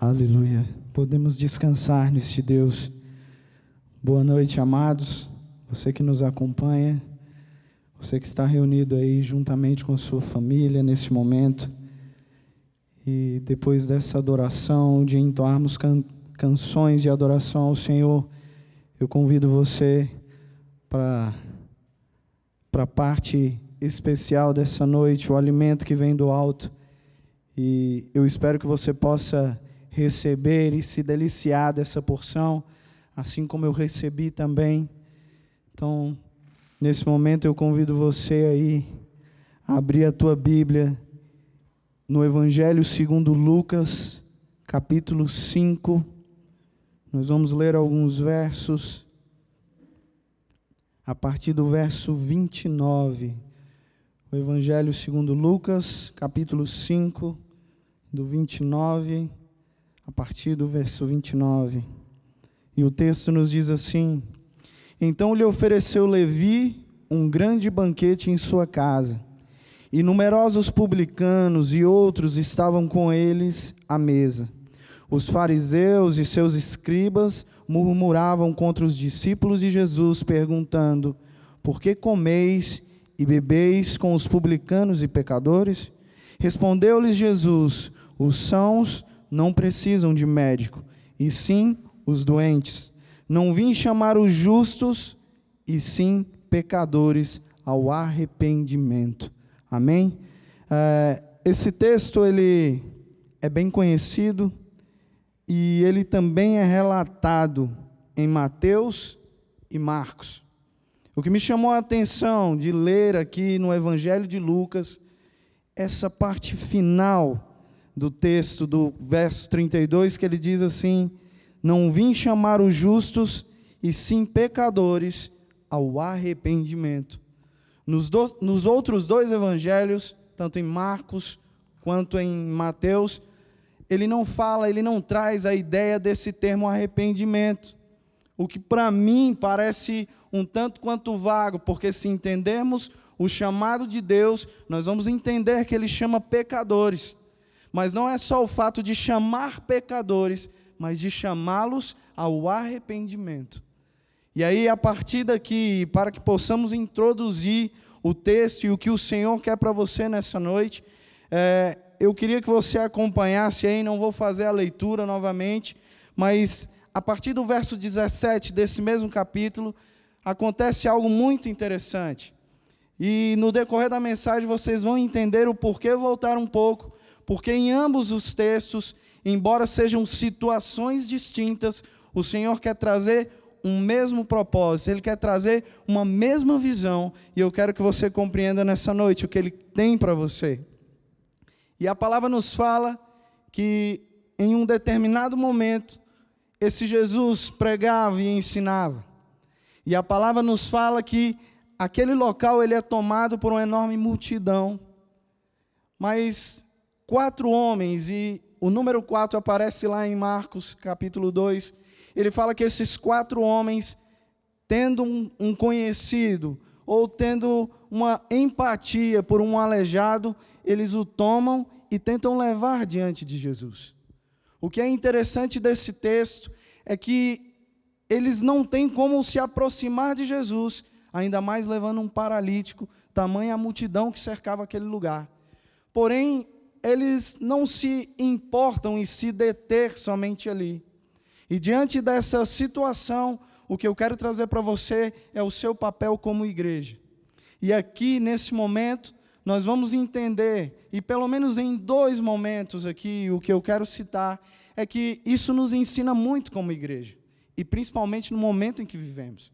Aleluia. Podemos descansar neste Deus. Boa noite, amados. Você que nos acompanha, você que está reunido aí juntamente com a sua família neste momento. E depois dessa adoração, de entoarmos can canções de adoração ao Senhor, eu convido você para para a parte especial dessa noite, o alimento que vem do alto. E eu espero que você possa receber e se deliciar dessa porção, assim como eu recebi também. Então, nesse momento eu convido você aí a abrir a tua Bíblia no Evangelho segundo Lucas, capítulo 5. Nós vamos ler alguns versos a partir do verso 29. O Evangelho segundo Lucas, capítulo 5, do 29 a partir do verso 29. E o texto nos diz assim: Então lhe ofereceu Levi um grande banquete em sua casa, e numerosos publicanos e outros estavam com eles à mesa. Os fariseus e seus escribas murmuravam contra os discípulos de Jesus, perguntando: Por que comeis e bebeis com os publicanos e pecadores? Respondeu-lhes Jesus: Os sãos não precisam de médico, e sim os doentes. Não vim chamar os justos, e sim pecadores ao arrependimento. Amém? É, esse texto ele é bem conhecido e ele também é relatado em Mateus e Marcos. O que me chamou a atenção de ler aqui no Evangelho de Lucas, essa parte final do texto, do verso 32, que ele diz assim: Não vim chamar os justos, e sim pecadores ao arrependimento. Nos, do, nos outros dois evangelhos, tanto em Marcos quanto em Mateus, ele não fala, ele não traz a ideia desse termo arrependimento. O que para mim parece um tanto quanto vago, porque se entendermos o chamado de Deus, nós vamos entender que ele chama pecadores. Mas não é só o fato de chamar pecadores, mas de chamá-los ao arrependimento. E aí, a partir daqui, para que possamos introduzir o texto e o que o Senhor quer para você nessa noite, é, eu queria que você acompanhasse aí, não vou fazer a leitura novamente, mas a partir do verso 17 desse mesmo capítulo, acontece algo muito interessante. E no decorrer da mensagem vocês vão entender o porquê voltar um pouco porque em ambos os textos, embora sejam situações distintas, o Senhor quer trazer um mesmo propósito, Ele quer trazer uma mesma visão, e eu quero que você compreenda nessa noite o que Ele tem para você. E a palavra nos fala que em um determinado momento, esse Jesus pregava e ensinava. E a palavra nos fala que aquele local ele é tomado por uma enorme multidão. Mas quatro homens, e o número quatro aparece lá em Marcos, capítulo 2. Ele fala que esses quatro homens, tendo um, um conhecido, ou tendo uma empatia por um aleijado, eles o tomam e tentam levar diante de Jesus. O que é interessante desse texto é que eles não têm como se aproximar de Jesus, ainda mais levando um paralítico, tamanha a multidão que cercava aquele lugar. Porém, eles não se importam em se deter somente ali. E diante dessa situação, o que eu quero trazer para você é o seu papel como igreja. E aqui, nesse momento, nós vamos entender, e pelo menos em dois momentos aqui, o que eu quero citar, é que isso nos ensina muito como igreja, e principalmente no momento em que vivemos.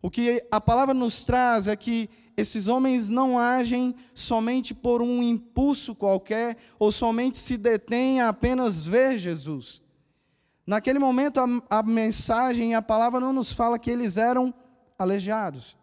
O que a palavra nos traz é que esses homens não agem somente por um impulso qualquer, ou somente se detêm a apenas ver Jesus. Naquele momento, a, a mensagem e a palavra não nos fala que eles eram aleijados.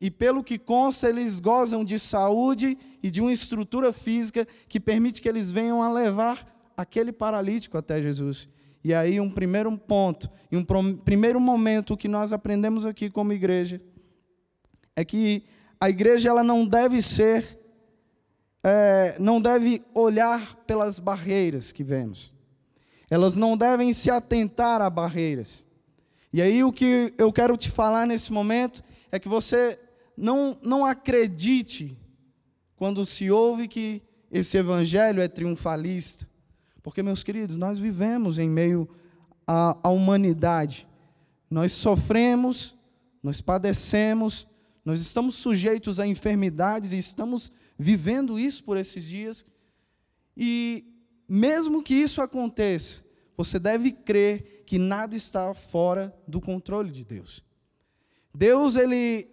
E pelo que consta, eles gozam de saúde e de uma estrutura física que permite que eles venham a levar aquele paralítico até Jesus. E aí, um primeiro ponto, e um primeiro momento que nós aprendemos aqui como igreja, é que a igreja ela não deve ser, é, não deve olhar pelas barreiras que vemos. Elas não devem se atentar a barreiras. E aí o que eu quero te falar nesse momento é que você não, não acredite quando se ouve que esse evangelho é triunfalista. Porque, meus queridos, nós vivemos em meio à, à humanidade. Nós sofremos, nós padecemos, nós estamos sujeitos a enfermidades e estamos vivendo isso por esses dias. E mesmo que isso aconteça, você deve crer que nada está fora do controle de Deus. Deus ele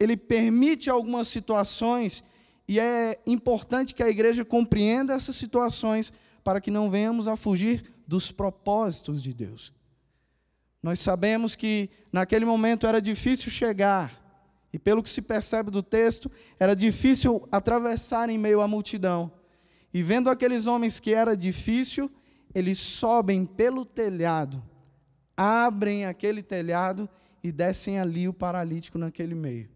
ele permite algumas situações e é importante que a igreja compreenda essas situações para que não venhamos a fugir dos propósitos de Deus. Nós sabemos que naquele momento era difícil chegar, e pelo que se percebe do texto, era difícil atravessar em meio à multidão. E vendo aqueles homens que era difícil, eles sobem pelo telhado, abrem aquele telhado e descem ali o paralítico naquele meio.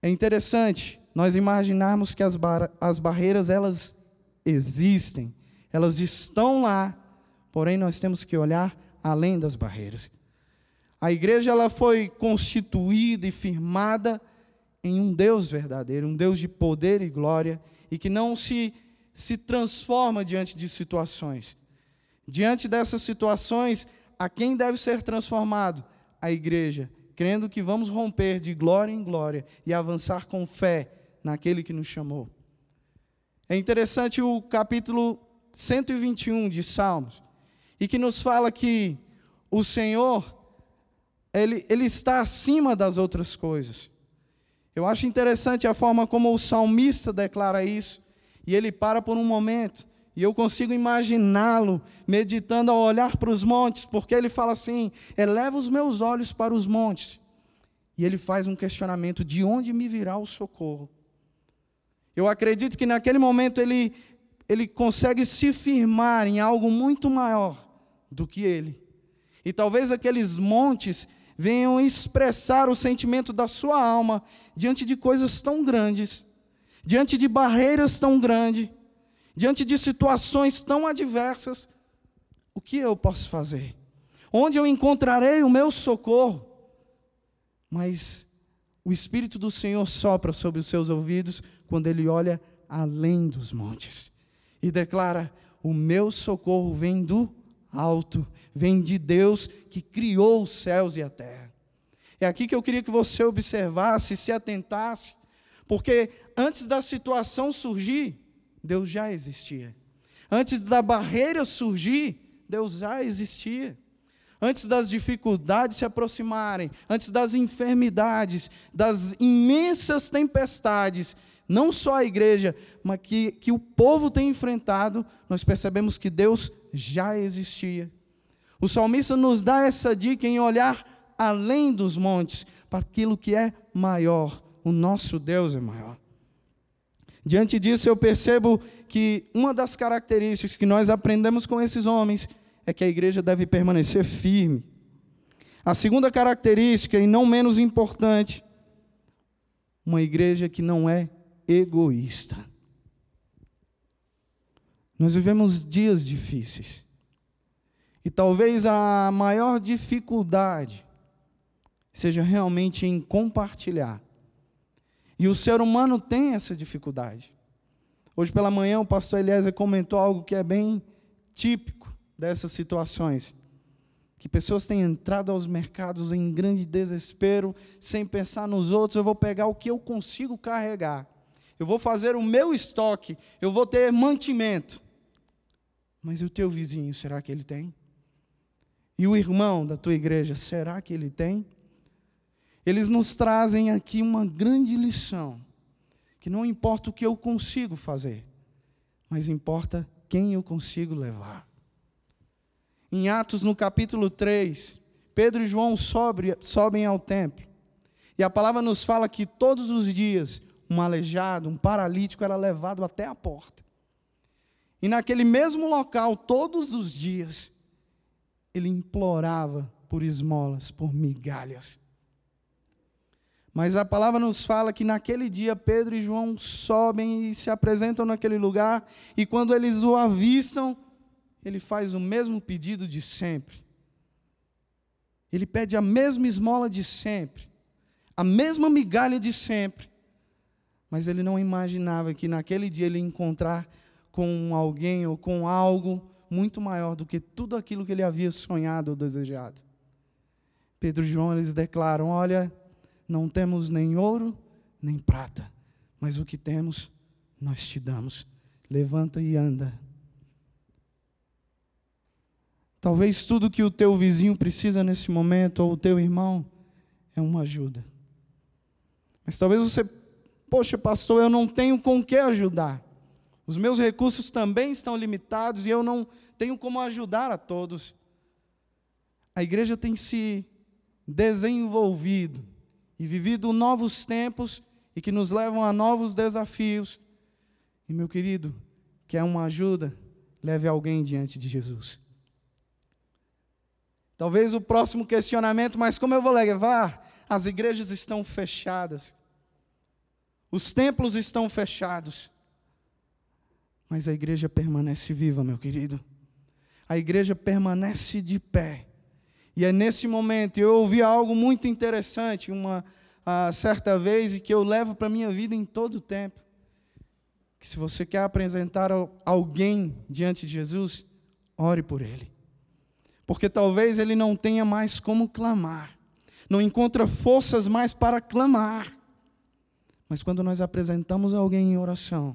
É interessante nós imaginarmos que as, bar as barreiras elas existem, elas estão lá, porém nós temos que olhar além das barreiras. A igreja ela foi constituída e firmada em um Deus verdadeiro, um Deus de poder e glória, e que não se, se transforma diante de situações. Diante dessas situações, a quem deve ser transformado? A igreja, crendo que vamos romper de glória em glória e avançar com fé naquele que nos chamou. É interessante o capítulo 121 de Salmos, e que nos fala que o Senhor, ele, ele está acima das outras coisas. Eu acho interessante a forma como o salmista declara isso, e ele para por um momento, e eu consigo imaginá-lo meditando ao olhar para os montes, porque ele fala assim: eleva os meus olhos para os montes. E ele faz um questionamento: de onde me virá o socorro? Eu acredito que naquele momento ele, ele consegue se firmar em algo muito maior do que ele. E talvez aqueles montes venham expressar o sentimento da sua alma diante de coisas tão grandes, diante de barreiras tão grandes, diante de situações tão adversas. O que eu posso fazer? Onde eu encontrarei o meu socorro? Mas o Espírito do Senhor sopra sobre os seus ouvidos quando ele olha além dos montes e declara: O meu socorro vem do alto, vem de Deus que criou os céus e a terra. É aqui que eu queria que você observasse, se atentasse, porque antes da situação surgir, Deus já existia. Antes da barreira surgir, Deus já existia. Antes das dificuldades se aproximarem, antes das enfermidades, das imensas tempestades, não só a igreja, mas que, que o povo tem enfrentado, nós percebemos que Deus já existia. O salmista nos dá essa dica em olhar além dos montes, para aquilo que é maior. O nosso Deus é maior. Diante disso, eu percebo que uma das características que nós aprendemos com esses homens é que a igreja deve permanecer firme. A segunda característica, e não menos importante, uma igreja que não é egoísta. Nós vivemos dias difíceis. E talvez a maior dificuldade seja realmente em compartilhar. E o ser humano tem essa dificuldade. Hoje pela manhã o pastor Eliezer comentou algo que é bem típico dessas situações. Que pessoas têm entrado aos mercados em grande desespero, sem pensar nos outros, eu vou pegar o que eu consigo carregar eu vou fazer o meu estoque, eu vou ter mantimento. Mas o teu vizinho, será que ele tem? E o irmão da tua igreja, será que ele tem? Eles nos trazem aqui uma grande lição, que não importa o que eu consigo fazer, mas importa quem eu consigo levar. Em Atos, no capítulo 3, Pedro e João sobem, sobem ao templo. E a palavra nos fala que todos os dias um aleijado, um paralítico era levado até a porta. E naquele mesmo local, todos os dias, ele implorava por esmolas, por migalhas. Mas a palavra nos fala que naquele dia Pedro e João sobem e se apresentam naquele lugar, e quando eles o avistam, ele faz o mesmo pedido de sempre. Ele pede a mesma esmola de sempre, a mesma migalha de sempre. Mas ele não imaginava que naquele dia ele ia encontrar com alguém ou com algo muito maior do que tudo aquilo que ele havia sonhado ou desejado. Pedro e João eles declaram: Olha, não temos nem ouro nem prata, mas o que temos nós te damos. Levanta e anda. Talvez tudo que o teu vizinho precisa nesse momento, ou o teu irmão, é uma ajuda. Mas talvez você, poxa, pastor, eu não tenho com que ajudar. Os meus recursos também estão limitados e eu não tenho como ajudar a todos. A igreja tem se desenvolvido e vivido novos tempos e que nos levam a novos desafios. E meu querido, quer uma ajuda? Leve alguém diante de Jesus. Talvez o próximo questionamento, mas como eu vou levar? As igrejas estão fechadas. Os templos estão fechados. Mas a igreja permanece viva, meu querido. A igreja permanece de pé. E é nesse momento, eu ouvi algo muito interessante, uma certa vez, e que eu levo para a minha vida em todo o tempo. Que se você quer apresentar alguém diante de Jesus, ore por ele porque talvez ele não tenha mais como clamar, não encontra forças mais para clamar. Mas quando nós apresentamos alguém em oração,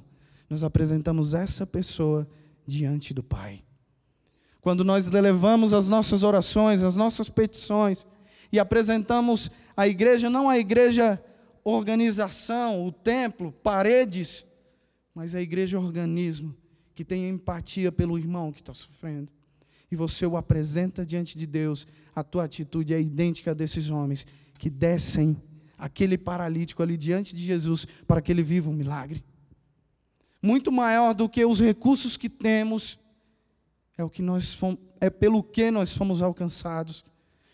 nós apresentamos essa pessoa diante do Pai. Quando nós levamos as nossas orações, as nossas petições e apresentamos a igreja, não a igreja organização, o templo, paredes, mas a igreja organismo que tem empatia pelo irmão que está sofrendo e você o apresenta diante de Deus, a tua atitude é idêntica a desses homens que descem aquele paralítico ali diante de Jesus para que ele viva um milagre. Muito maior do que os recursos que temos, é o que nós fomos, é pelo que nós fomos alcançados.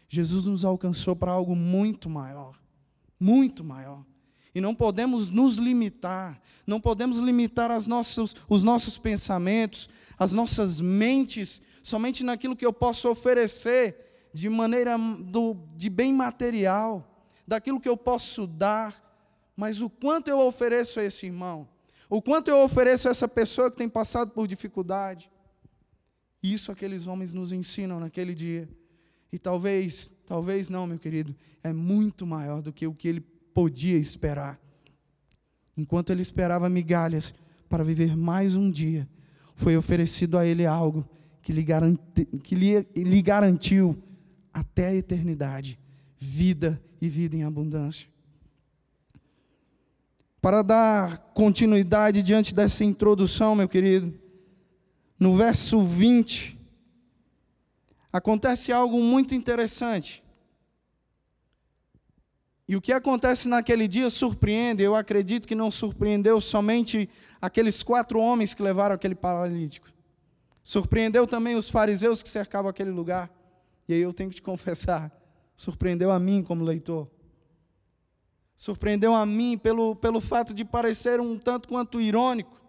Jesus nos alcançou para algo muito maior, muito maior. E não podemos nos limitar, não podemos limitar as nossas, os nossos pensamentos, as nossas mentes somente naquilo que eu posso oferecer de maneira do, de bem material, daquilo que eu posso dar, mas o quanto eu ofereço a esse irmão, o quanto eu ofereço a essa pessoa que tem passado por dificuldade. Isso aqueles homens nos ensinam naquele dia. E talvez, talvez não, meu querido, é muito maior do que o que ele podia esperar. Enquanto ele esperava migalhas para viver mais um dia, foi oferecido a ele algo que lhe, que lhe, lhe garantiu até a eternidade vida e vida em abundância. Para dar continuidade diante dessa introdução, meu querido, no verso 20, acontece algo muito interessante. E o que acontece naquele dia surpreende, eu acredito que não surpreendeu somente aqueles quatro homens que levaram aquele paralítico. Surpreendeu também os fariseus que cercavam aquele lugar. E aí eu tenho que te confessar, surpreendeu a mim como leitor. Surpreendeu a mim pelo, pelo fato de parecer um tanto quanto irônico.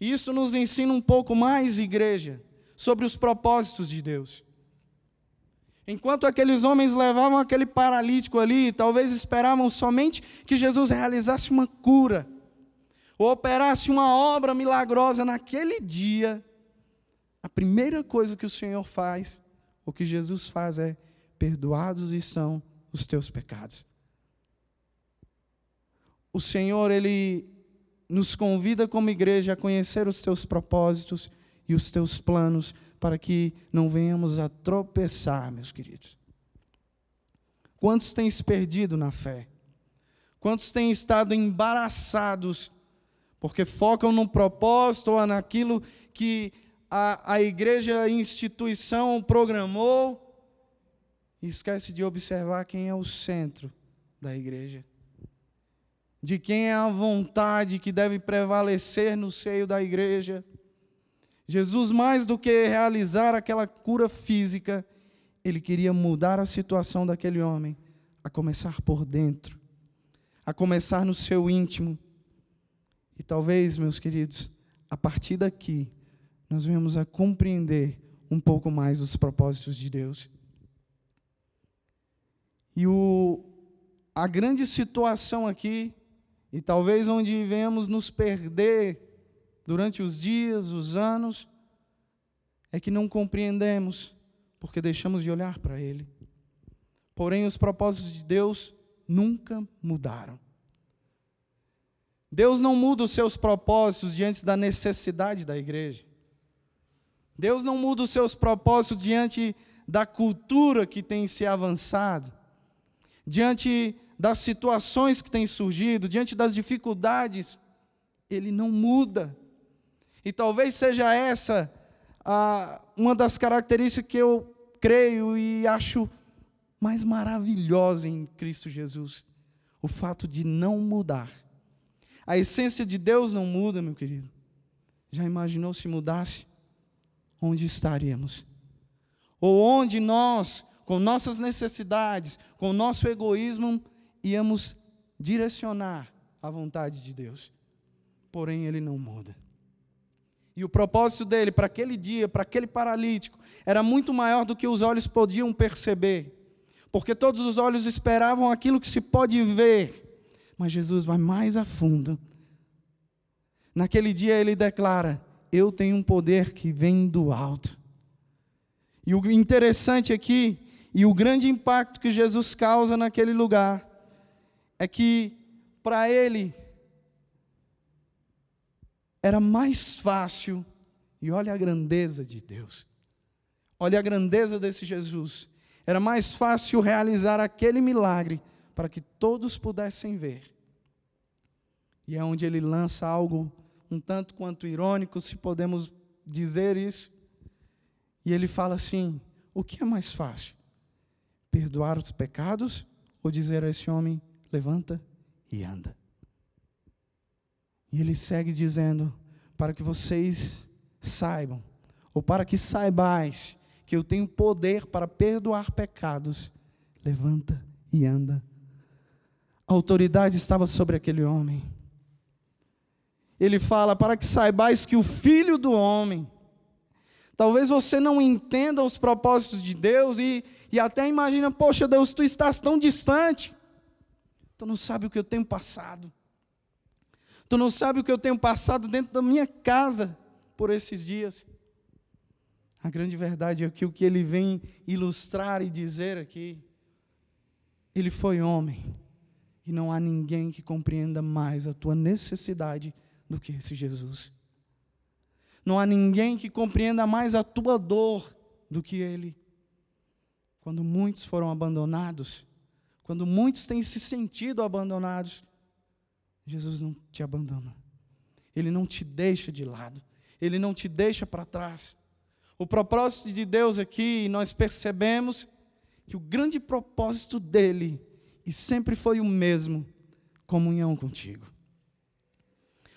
E isso nos ensina um pouco mais, igreja, sobre os propósitos de Deus. Enquanto aqueles homens levavam aquele paralítico ali, talvez esperavam somente que Jesus realizasse uma cura, ou operasse uma obra milagrosa naquele dia, a primeira coisa que o Senhor faz, o que Jesus faz é: perdoados estão os teus pecados. O Senhor, Ele nos convida como igreja a conhecer os teus propósitos e os teus planos para que não venhamos a tropeçar, meus queridos. Quantos têm se perdido na fé? Quantos têm estado embaraçados porque focam no propósito ou naquilo que a, a igreja, a instituição programou e esquece de observar quem é o centro da igreja. De quem é a vontade que deve prevalecer no seio da igreja. Jesus, mais do que realizar aquela cura física, ele queria mudar a situação daquele homem, a começar por dentro, a começar no seu íntimo. E talvez, meus queridos, a partir daqui, nós venhamos a compreender um pouco mais os propósitos de Deus. E o, a grande situação aqui, e talvez onde venhamos nos perder durante os dias, os anos, é que não compreendemos, porque deixamos de olhar para Ele. Porém, os propósitos de Deus nunca mudaram. Deus não muda os seus propósitos diante da necessidade da igreja. Deus não muda os seus propósitos diante da cultura que tem se avançado, diante das situações que têm surgido, diante das dificuldades. Ele não muda. E talvez seja essa a, uma das características que eu creio e acho mais maravilhosa em Cristo Jesus: o fato de não mudar. A essência de Deus não muda, meu querido. Já imaginou se mudasse? Onde estaríamos? Ou onde nós, com nossas necessidades, com nosso egoísmo, íamos direcionar a vontade de Deus. Porém, Ele não muda. E o propósito dele para aquele dia, para aquele paralítico, era muito maior do que os olhos podiam perceber. Porque todos os olhos esperavam aquilo que se pode ver. Mas Jesus vai mais a fundo. Naquele dia ele declara: Eu tenho um poder que vem do alto. E o interessante aqui, e o grande impacto que Jesus causa naquele lugar, é que para ele era mais fácil, e olha a grandeza de Deus, olha a grandeza desse Jesus, era mais fácil realizar aquele milagre para que todos pudessem ver. E é onde ele lança algo um tanto quanto irônico, se podemos dizer isso. E ele fala assim: o que é mais fácil? Perdoar os pecados ou dizer a esse homem: levanta e anda? E ele segue dizendo: para que vocês saibam, ou para que saibais, que eu tenho poder para perdoar pecados, levanta e anda. A autoridade estava sobre aquele homem. Ele fala: para que saibais que o filho do homem, talvez você não entenda os propósitos de Deus e, e até imagina, poxa Deus, tu estás tão distante, tu não sabe o que eu tenho passado. Tu não sabe o que eu tenho passado dentro da minha casa por esses dias. A grande verdade é que o que ele vem ilustrar e dizer aqui, ele foi homem, e não há ninguém que compreenda mais a tua necessidade do que esse Jesus. Não há ninguém que compreenda mais a tua dor do que ele. Quando muitos foram abandonados, quando muitos têm se sentido abandonados, Jesus não te abandona. Ele não te deixa de lado. Ele não te deixa para trás. O propósito de Deus aqui, nós percebemos que o grande propósito dele, e sempre foi o mesmo, comunhão contigo.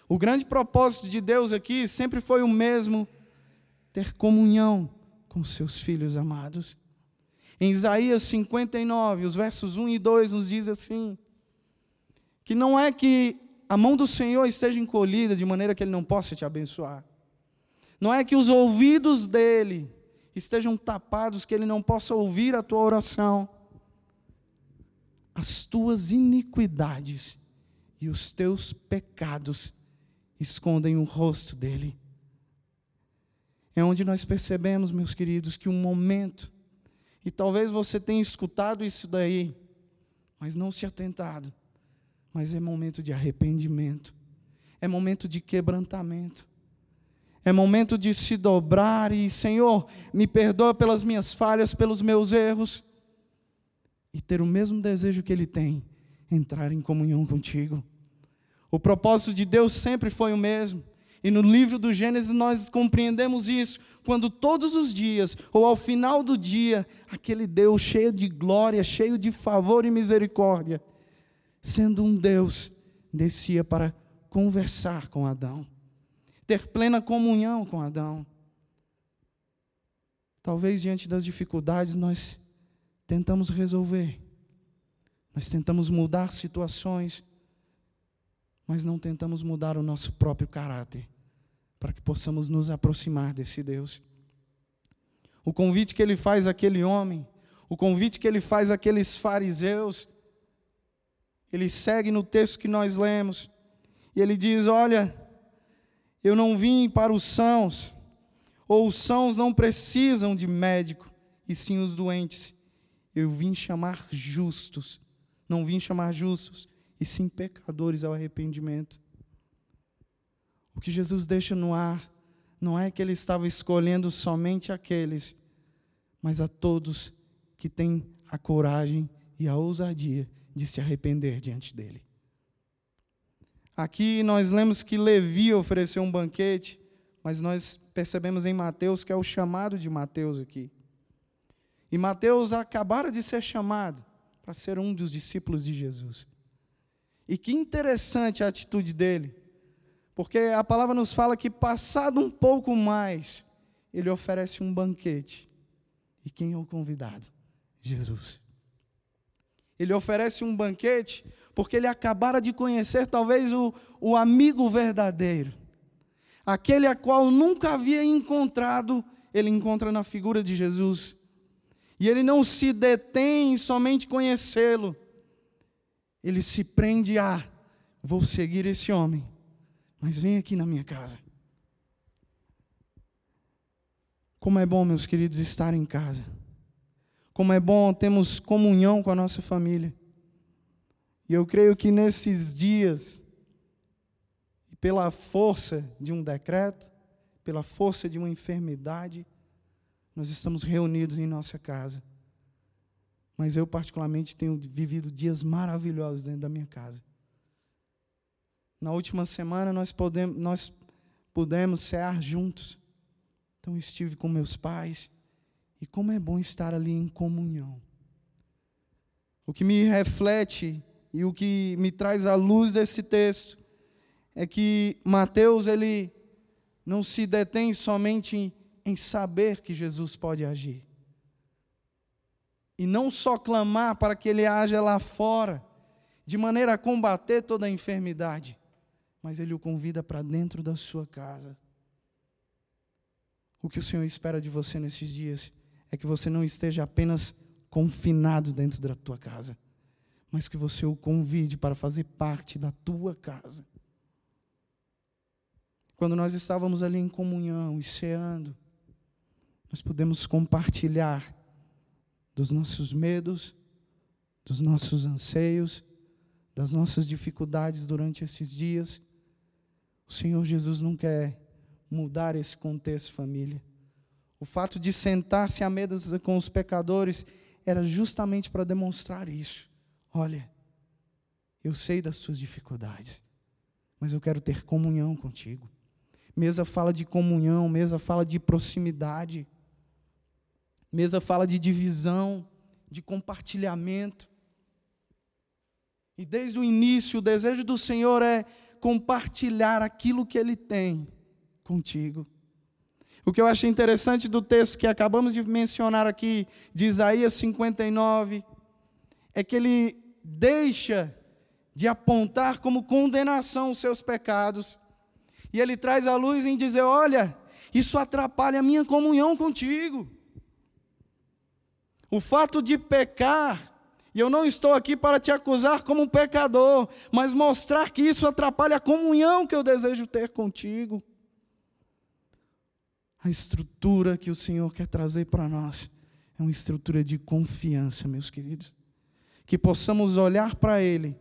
O grande propósito de Deus aqui sempre foi o mesmo, ter comunhão com seus filhos amados. Em Isaías 59, os versos 1 e 2 nos diz assim: que não é que a mão do Senhor esteja encolhida de maneira que Ele não possa te abençoar. Não é que os ouvidos dele estejam tapados, que Ele não possa ouvir a tua oração. As tuas iniquidades e os teus pecados escondem o rosto dele. É onde nós percebemos, meus queridos, que um momento, e talvez você tenha escutado isso daí, mas não se atentado mas é momento de arrependimento, é momento de quebrantamento, é momento de se dobrar e, Senhor, me perdoa pelas minhas falhas, pelos meus erros, e ter o mesmo desejo que Ele tem, entrar em comunhão contigo. O propósito de Deus sempre foi o mesmo. E no livro do Gênesis nós compreendemos isso, quando todos os dias, ou ao final do dia, aquele Deus cheio de glória, cheio de favor e misericórdia, sendo um Deus, descia para conversar com Adão, ter plena comunhão com Adão. Talvez diante das dificuldades nós tentamos resolver, nós tentamos mudar situações, mas não tentamos mudar o nosso próprio caráter, para que possamos nos aproximar desse Deus. O convite que ele faz àquele homem, o convite que ele faz àqueles fariseus, ele segue no texto que nós lemos, e ele diz: Olha, eu não vim para os sãos, ou os sãos não precisam de médico, e sim os doentes. Eu vim chamar justos, não vim chamar justos, e sim pecadores ao arrependimento. O que Jesus deixa no ar não é que ele estava escolhendo somente aqueles, mas a todos que têm a coragem e a ousadia de se arrepender diante dele. Aqui nós lemos que Levi ofereceu um banquete, mas nós percebemos em Mateus que é o chamado de Mateus aqui. E Mateus acabara de ser chamado para ser um dos discípulos de Jesus. E que interessante a atitude dele, porque a palavra nos fala que, passado um pouco mais, ele oferece um banquete. E quem é o convidado? Jesus. Ele oferece um banquete porque ele acabara de conhecer talvez o, o amigo verdadeiro, aquele a qual nunca havia encontrado, ele encontra na figura de Jesus. E ele não se detém em somente conhecê-lo, ele se prende a: vou seguir esse homem, mas vem aqui na minha casa. Como é bom, meus queridos, estar em casa. Como é bom termos comunhão com a nossa família. E eu creio que nesses dias, pela força de um decreto, pela força de uma enfermidade, nós estamos reunidos em nossa casa. Mas eu, particularmente, tenho vivido dias maravilhosos dentro da minha casa. Na última semana, nós, podemos, nós pudemos cear juntos. Então, estive com meus pais. E como é bom estar ali em comunhão. O que me reflete e o que me traz à luz desse texto é que Mateus ele não se detém somente em, em saber que Jesus pode agir. E não só clamar para que ele haja lá fora, de maneira a combater toda a enfermidade, mas ele o convida para dentro da sua casa. O que o Senhor espera de você nesses dias é que você não esteja apenas confinado dentro da tua casa, mas que você o convide para fazer parte da tua casa. Quando nós estávamos ali em comunhão e ceando, nós podemos compartilhar dos nossos medos, dos nossos anseios, das nossas dificuldades durante esses dias. O Senhor Jesus não quer mudar esse contexto, família. O fato de sentar-se à mesa com os pecadores era justamente para demonstrar isso. Olha, eu sei das suas dificuldades, mas eu quero ter comunhão contigo. Mesa fala de comunhão, mesa fala de proximidade, mesa fala de divisão, de compartilhamento. E desde o início, o desejo do Senhor é compartilhar aquilo que Ele tem contigo. O que eu achei interessante do texto que acabamos de mencionar aqui, de Isaías 59, é que ele deixa de apontar como condenação os seus pecados e ele traz a luz em dizer: olha, isso atrapalha a minha comunhão contigo. O fato de pecar, e eu não estou aqui para te acusar como um pecador, mas mostrar que isso atrapalha a comunhão que eu desejo ter contigo. A estrutura que o Senhor quer trazer para nós é uma estrutura de confiança, meus queridos. Que possamos olhar para Ele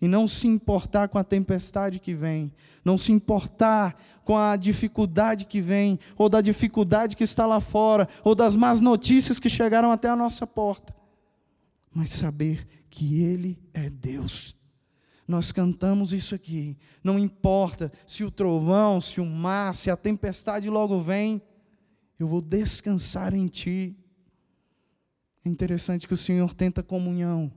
e não se importar com a tempestade que vem, não se importar com a dificuldade que vem, ou da dificuldade que está lá fora, ou das más notícias que chegaram até a nossa porta, mas saber que Ele é Deus. Nós cantamos isso aqui, não importa se o trovão, se o mar, se a tempestade logo vem, eu vou descansar em Ti. É interessante que o Senhor tenta comunhão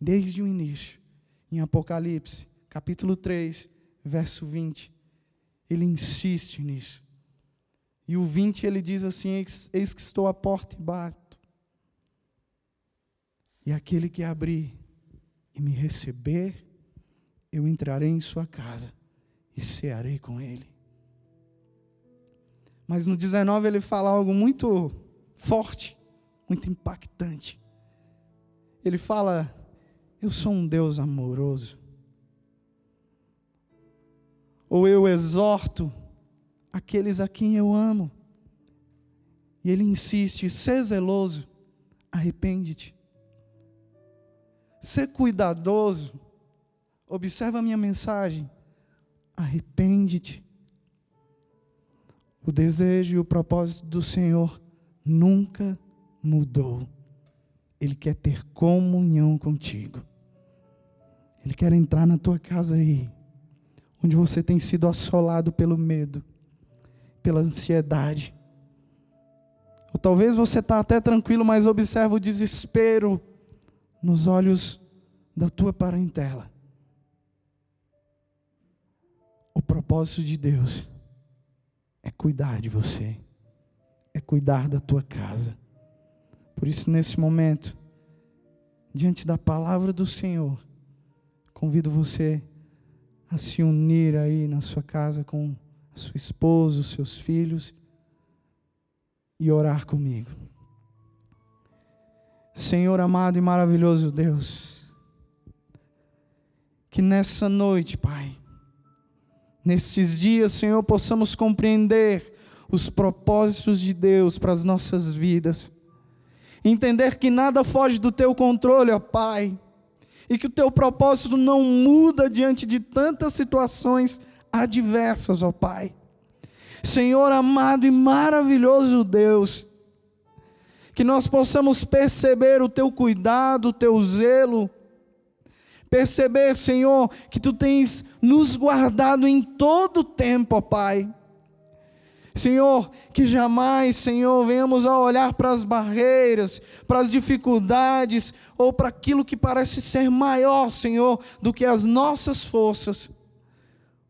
desde o início em Apocalipse, capítulo 3, verso 20. Ele insiste nisso. E o 20 ele diz assim: Eis, que estou à porta e bato. E aquele que abrir e me receber, eu entrarei em sua casa e cearei com ele. Mas no 19 ele fala algo muito forte, muito impactante. Ele fala: Eu sou um Deus amoroso. Ou eu exorto aqueles a quem eu amo. E ele insiste: Sê zeloso, arrepende-te. Sê cuidadoso, observa a minha mensagem, arrepende-te. O desejo e o propósito do Senhor nunca mudou. Ele quer ter comunhão contigo. Ele quer entrar na tua casa aí, onde você tem sido assolado pelo medo, pela ansiedade. Ou talvez você está até tranquilo, mas observa o desespero nos olhos da tua parentela. O propósito de Deus é cuidar de você, é cuidar da tua casa. Por isso, nesse momento, diante da palavra do Senhor, convido você a se unir aí na sua casa com a sua esposa, os seus filhos e orar comigo. Senhor amado e maravilhoso Deus, que nessa noite, Pai, nestes dias, Senhor, possamos compreender os propósitos de Deus para as nossas vidas entender que nada foge do teu controle, ó Pai, e que o teu propósito não muda diante de tantas situações adversas, ó Pai. Senhor amado e maravilhoso Deus, que nós possamos perceber o teu cuidado, o teu zelo, perceber, Senhor, que tu tens nos guardado em todo o tempo, ó Pai Senhor, que jamais, Senhor, venhamos a olhar para as barreiras, para as dificuldades, ou para aquilo que parece ser maior, Senhor, do que as nossas forças,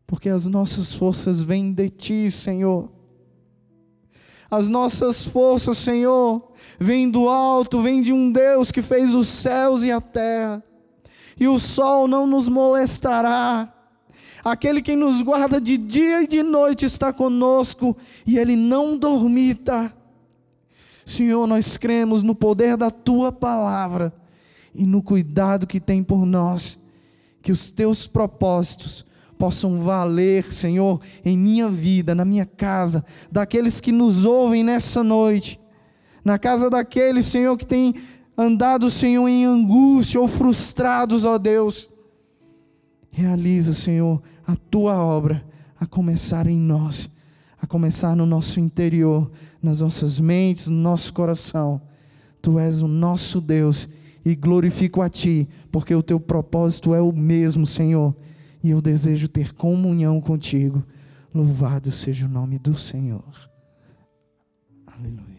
porque as nossas forças vêm de Ti, Senhor. As nossas forças, Senhor, vêm do alto, vêm de um Deus que fez os céus e a terra, e o sol não nos molestará, Aquele que nos guarda de dia e de noite está conosco e ele não dormita. Senhor, nós cremos no poder da tua palavra e no cuidado que tem por nós, que os teus propósitos possam valer, Senhor, em minha vida, na minha casa, daqueles que nos ouvem nessa noite, na casa daqueles, Senhor, que tem andado, Senhor, em angústia ou frustrados, ó Deus. Realiza, Senhor, a tua obra a começar em nós, a começar no nosso interior, nas nossas mentes, no nosso coração. Tu és o nosso Deus e glorifico a Ti, porque o Teu propósito é o mesmo, Senhor, e eu desejo ter comunhão contigo. Louvado seja o nome do Senhor. Aleluia.